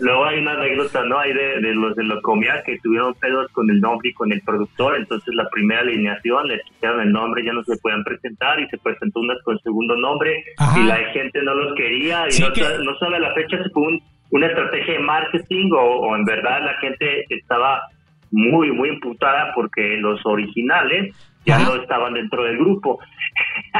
Luego hay una anécdota, ¿no? Hay de, de los de Locomía que tuvieron pedos con el nombre y con el productor, entonces la primera alineación les quitaron el nombre, ya no se podían presentar y se presentó unas con segundo nombre Ajá. y la gente no los quería y Sí, no, que- no sabe a la fecha si fue un- una estrategia de marketing o, o en verdad la gente estaba muy, muy imputada porque los originales ya Ajá. no estaban dentro del grupo.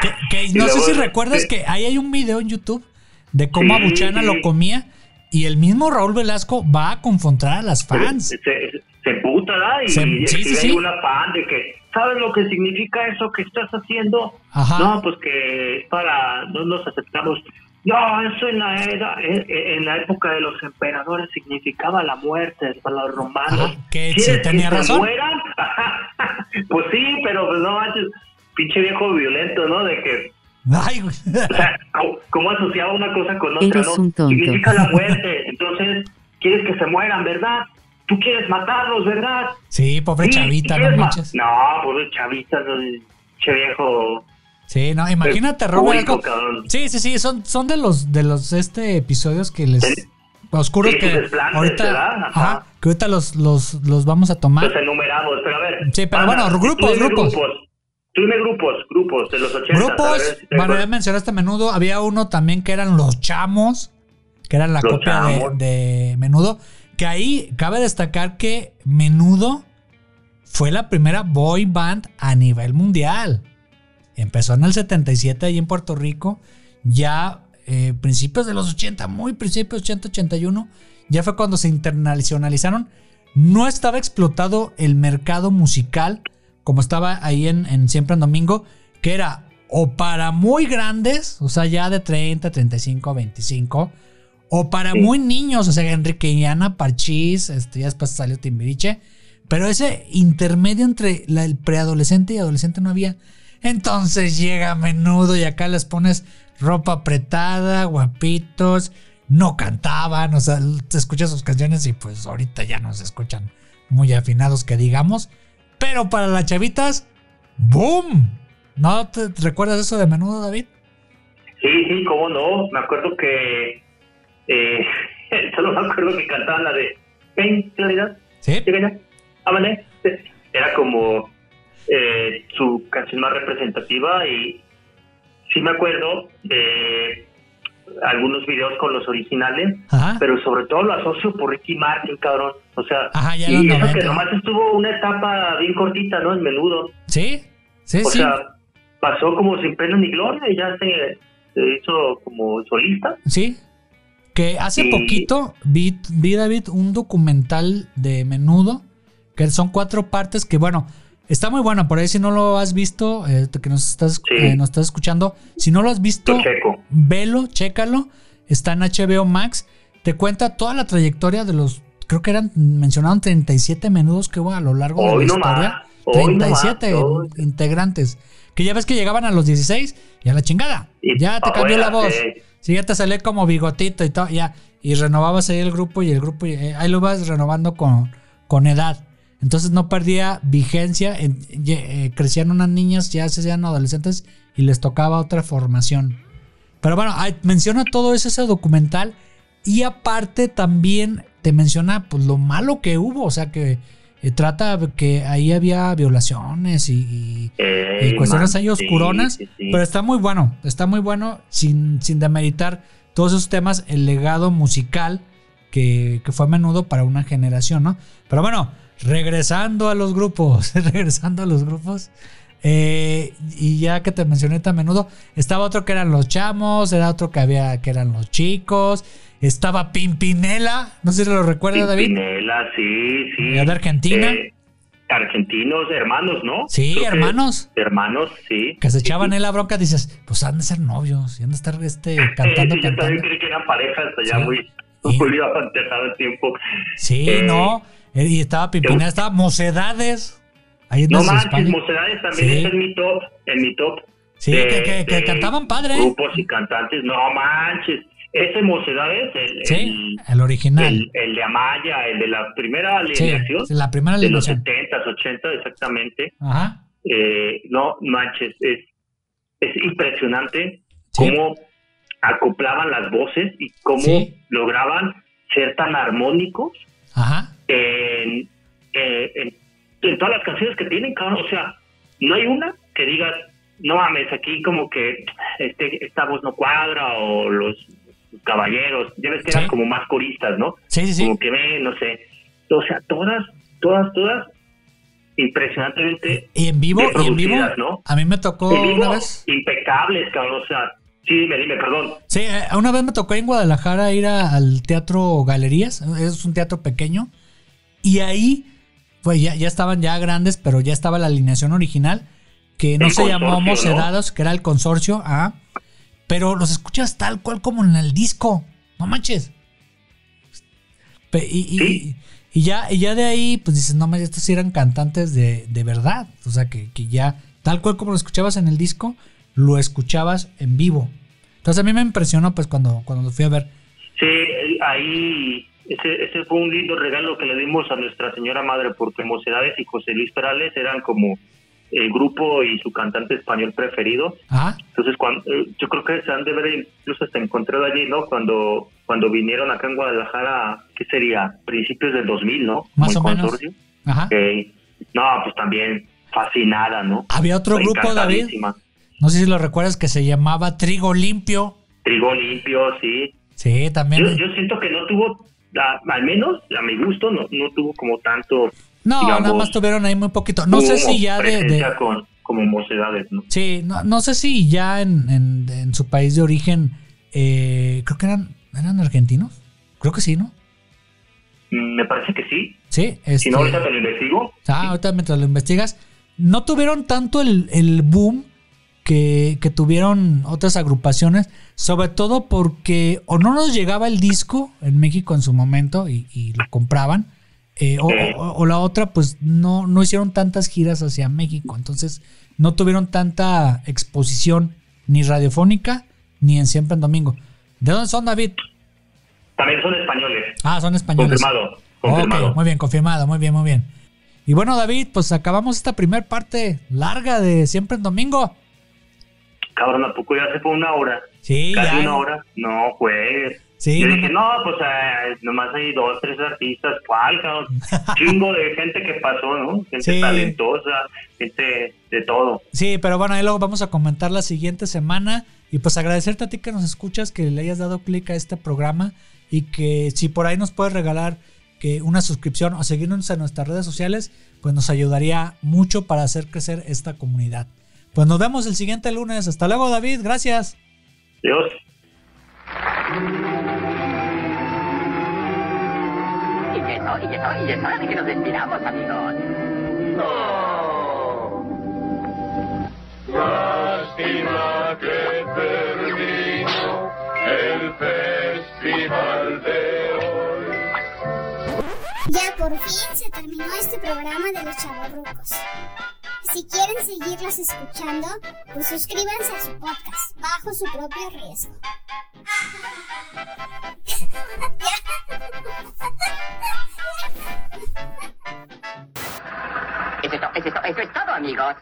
Que, que *laughs* Y no sé luego, si recuerdas sí. que ahí hay un video en YouTube de cómo Sí, Abuchana sí. lo comía y el mismo Raúl Velasco va a confrontar a las fans. Se, se, se ¿verdad? Y Se- sí, sí, una fan de que, ¿sabes lo que significa eso que estás haciendo? Ajá. No, pues que para, no nos aceptamos. No, eso en la, era, en, en la época de los emperadores significaba la muerte para los romanos. Ajá, que sí ¿Quieres tenía se razón. mueran? *laughs* pues sí, pero pues no manches, pinche viejo violento, ¿no? De que Ay, güey. o sea, ¿cómo- ¿cómo asociaba una cosa con otra, Eres no? un tonto. Significa la muerte. Entonces, quieres que se mueran, ¿verdad? Tú quieres matarlos, ¿verdad? Sí, pobre Sí, chavita, ¿quieres no ma- manches. No, pobre chavita, no, che viejo. Sí, no, imagínate, cabrón. Sí, sí, sí, son, son de los de los este episodios que les Sí. oscuros Sí, que ahorita, ahorita los, los, los vamos a tomar. Los enumeramos, pero a ver. Sí, pero bueno, grupos, grupos. Tú dime grupos, grupos de los 80. Grupos, bueno, ya mencionaste menudo, había uno también que eran los chamos, que eran la Los copia de menudo, que ahí cabe destacar que menudo fue la primera boy band a nivel mundial. Empezó en el 77 ahí en Puerto Rico, ya eh, principios de los 80, muy principios 80, 81, ya fue cuando se internacionalizaron. No estaba explotado el mercado musical como estaba ahí en, en Siempre en Domingo, que era o para muy grandes, o sea, ya de 30, 35, 25, o para Sí. muy niños, o sea, Enrique y Ana, Parchís, este, ya después salió Timbiriche, pero ese intermedio entre la- el preadolescente y adolescente no había. Entonces llega a menudo y acá les pones ropa apretada, guapitos, no cantaban, o sea, te escuchas sus canciones y pues ahorita ya no se escuchan muy afinados que digamos, pero para las chavitas, ¡boom! ¿No te te recuerdas eso de menudo, David? Sí, sí, cómo no. Me acuerdo que. Eh, *laughs* solo me acuerdo que cantaban la de. Ven, realidad, Sí. llega ya. Ámale. Era como eh, su canción más representativa y sí me acuerdo de algunos videos con los originales, Ajá. pero sobre todo lo asocio por Ricky Martin, cabrón. O sea, Ajá, ya en y eso que 90. nomás estuvo una etapa bien cortita, ¿no? En menudo. Sí, sí, O sí. sea, pasó como sin pena ni gloria y ya se, se hizo como solista. Sí. Que hace Y- poquito vi, vi, David, un documental de menudo, que son cuatro partes que, bueno, está muy bueno. Por ahí, si no lo has visto, eh, que nos estás, Sí. eh, nos estás escuchando, si no lo has visto, Lo velo, chécalo. Está en HBO Max. Te cuenta toda la trayectoria de los, creo que eran, mencionaron 37 menudos que hubo a lo largo de la no historia. más, hoy no más, 37 integrantes. Que ya ves que llegaban a los 16 y a la chingada. Y ya te cambió la voz. sí. Sí, ya te sale como bigotito y todo, ya. Y renovabas ahí el grupo y el grupo, eh, ahí lo vas renovando con, con edad. Entonces no perdía vigencia. en- eh, crecían unas niñas, ya se hacían adolescentes y les tocaba otra formación. Pero bueno, menciona todo eso, ese documental. Y aparte también te menciona pues lo malo que hubo. O sea que eh, trata que ahí había violaciones y, y- Ey, y cuestiones man, ahí oscuronas. sí, sí, sí. Pero está muy bueno, está muy bueno sin, sin demeritar todos esos temas, el legado musical que, que fue a menudo para una generación, ¿no? Pero bueno, regresando a los grupos, *laughs* regresando a los grupos. eh, y ya que te mencioné tan a menudo, estaba otro que eran los chamos, era otro que había que eran los chicos, estaba Pimpinela, no sé si lo recuerda David, Pimpinela, sí, sí. de Argentina, Eh, argentinos, hermanos, ¿no? Sí, Creo hermanos. Hermanos, sí. que se echaban sí. en la bronca, dices, pues han de ser novios, y han de estar este, cantando, *laughs* Sí, yo también creí que eran parejas Sí. muy, *laughs* muy avanzado el tiempo. Sí, Eh, no. Eh, Y estaba Pimpinela, estaba Mocedades. Ahí en No manches. Mocedades también Sí. está en mi top, en mi top. Sí, de- que, que- que de cantaban padre. ¿eh? Grupos y cantantes, no manches. Ese Mocedades, el, Sí, el, el original. el, el de Amaya, el de la primera alineación, sí, la primera de los alineación. 70s, 80 exactamente. Ajá. Eh, no manches, es, es impresionante Sí. cómo acoplaban las voces y cómo lograban ser tan armónicos Ajá. En, eh, en, en todas las canciones que tienen, cabrón. O sea, no hay una que digas, no mames, aquí como que este, esta voz no cuadra o los caballeros, ya ves que Sí. eran como más coristas, ¿no? Sí, sí, sí. Como que ven, no sé. O sea, todas, todas, todas impresionantemente Y en vivo, y en vivo, ¿no? a mí me tocó vivo, una vez. impecables, cabrón. O sea, sí, dime, dime, perdón. Sí, eh, una vez me tocó en Guadalajara ir a- al Teatro Galerías. Es un teatro pequeño. Y ahí, pues ya, ya estaban ya grandes, pero ya estaba la alineación original. Que no El se llamó. Mocedados, que era el consorcio. Ah, pero los escuchas tal cual como en el disco. No manches. Y, y- Sí. y ya, y ya de ahí, pues dices, no manches, estos sí eran cantantes de, de verdad. O sea, que, que ya, tal cual como lo escuchabas en el disco, lo escuchabas en vivo. Entonces a mí me impresionó, pues, cuando, cuando lo fui a ver. Sí, ahí ese, ese fue un lindo regalo que le dimos a nuestra señora madre porque Mocedades y José Luis Perales eran como el grupo y su cantante español preferido. Ah, Entonces, cuando, eh, yo creo que se han de ver incluso hasta encontrado allí, ¿no? Cuando cuando vinieron acá en Guadalajara, ¿qué sería? Principios del 2000, ¿no? Más Como o menos. ajá. No, pues también fascinada, ¿no? Había otro grupo, David. No sé si lo recuerdas, que se llamaba Trigo Limpio. Trigo limpio, sí. Sí, también. Yo, yo siento que no tuvo, a- al menos a mi gusto, no, no tuvo como tanto. no, digamos, nada más tuvieron ahí muy poquito. No sé si ya de, Con, como mocedades, ¿no? Sí, no, no sé si ya en, en- en su país de origen eh, creo que eran, eran argentinos. Creo que sí, ¿no? Mm, Me parece que sí. Sí, Si este, no, ahorita te lo investigo. ah, ahorita mientras lo investigas, no tuvieron tanto el, el boom que, que tuvieron otras agrupaciones, sobre todo porque o no nos llegaba el disco en México en su momento y, y lo compraban, eh, o, o- o la otra, pues no, no hicieron tantas giras hacia México, entonces no tuvieron tanta exposición ni radiofónica ni en Siempre en Domingo. ¿De dónde son, David? También son españoles. Ah, son españoles. Confirmado. Confirmado. muy bien, confirmado, muy bien, muy bien. Y bueno, David, pues acabamos esta primera parte larga de Siempre en Domingo. Cabrón, ¿a poco ya se fue una hora? Sí, Casi ya. una hora. No, juegues. Sí, Yo dije, no. no, pues eh, nomás hay dos, tres artistas. ¿Cuál, cabrón? *laughs* Chingo de gente que pasó, ¿no? Gente Sí. talentosa, gente de todo. Sí, pero bueno, ahí luego vamos a comentar la siguiente semana. Y pues agradecerte a ti que nos escuchas, que le hayas dado clic a este programa y que si por ahí nos puedes regalar que una suscripción o seguirnos en nuestras redes sociales, pues nos ayudaría mucho para hacer crecer esta comunidad. Pues nos vemos el siguiente lunes. Hasta luego, David. Gracias. Dios. Y y eso, y es hora de que nos despidamos, amigos. Lástima que terminó el festival de hoy. Ya por fin se terminó este programa de los chavorrucos. Si quieren seguirlos escuchando, pues suscríbanse a su podcast bajo su propio riesgo. Eso es, to- eso es to- eso es todo, amigos.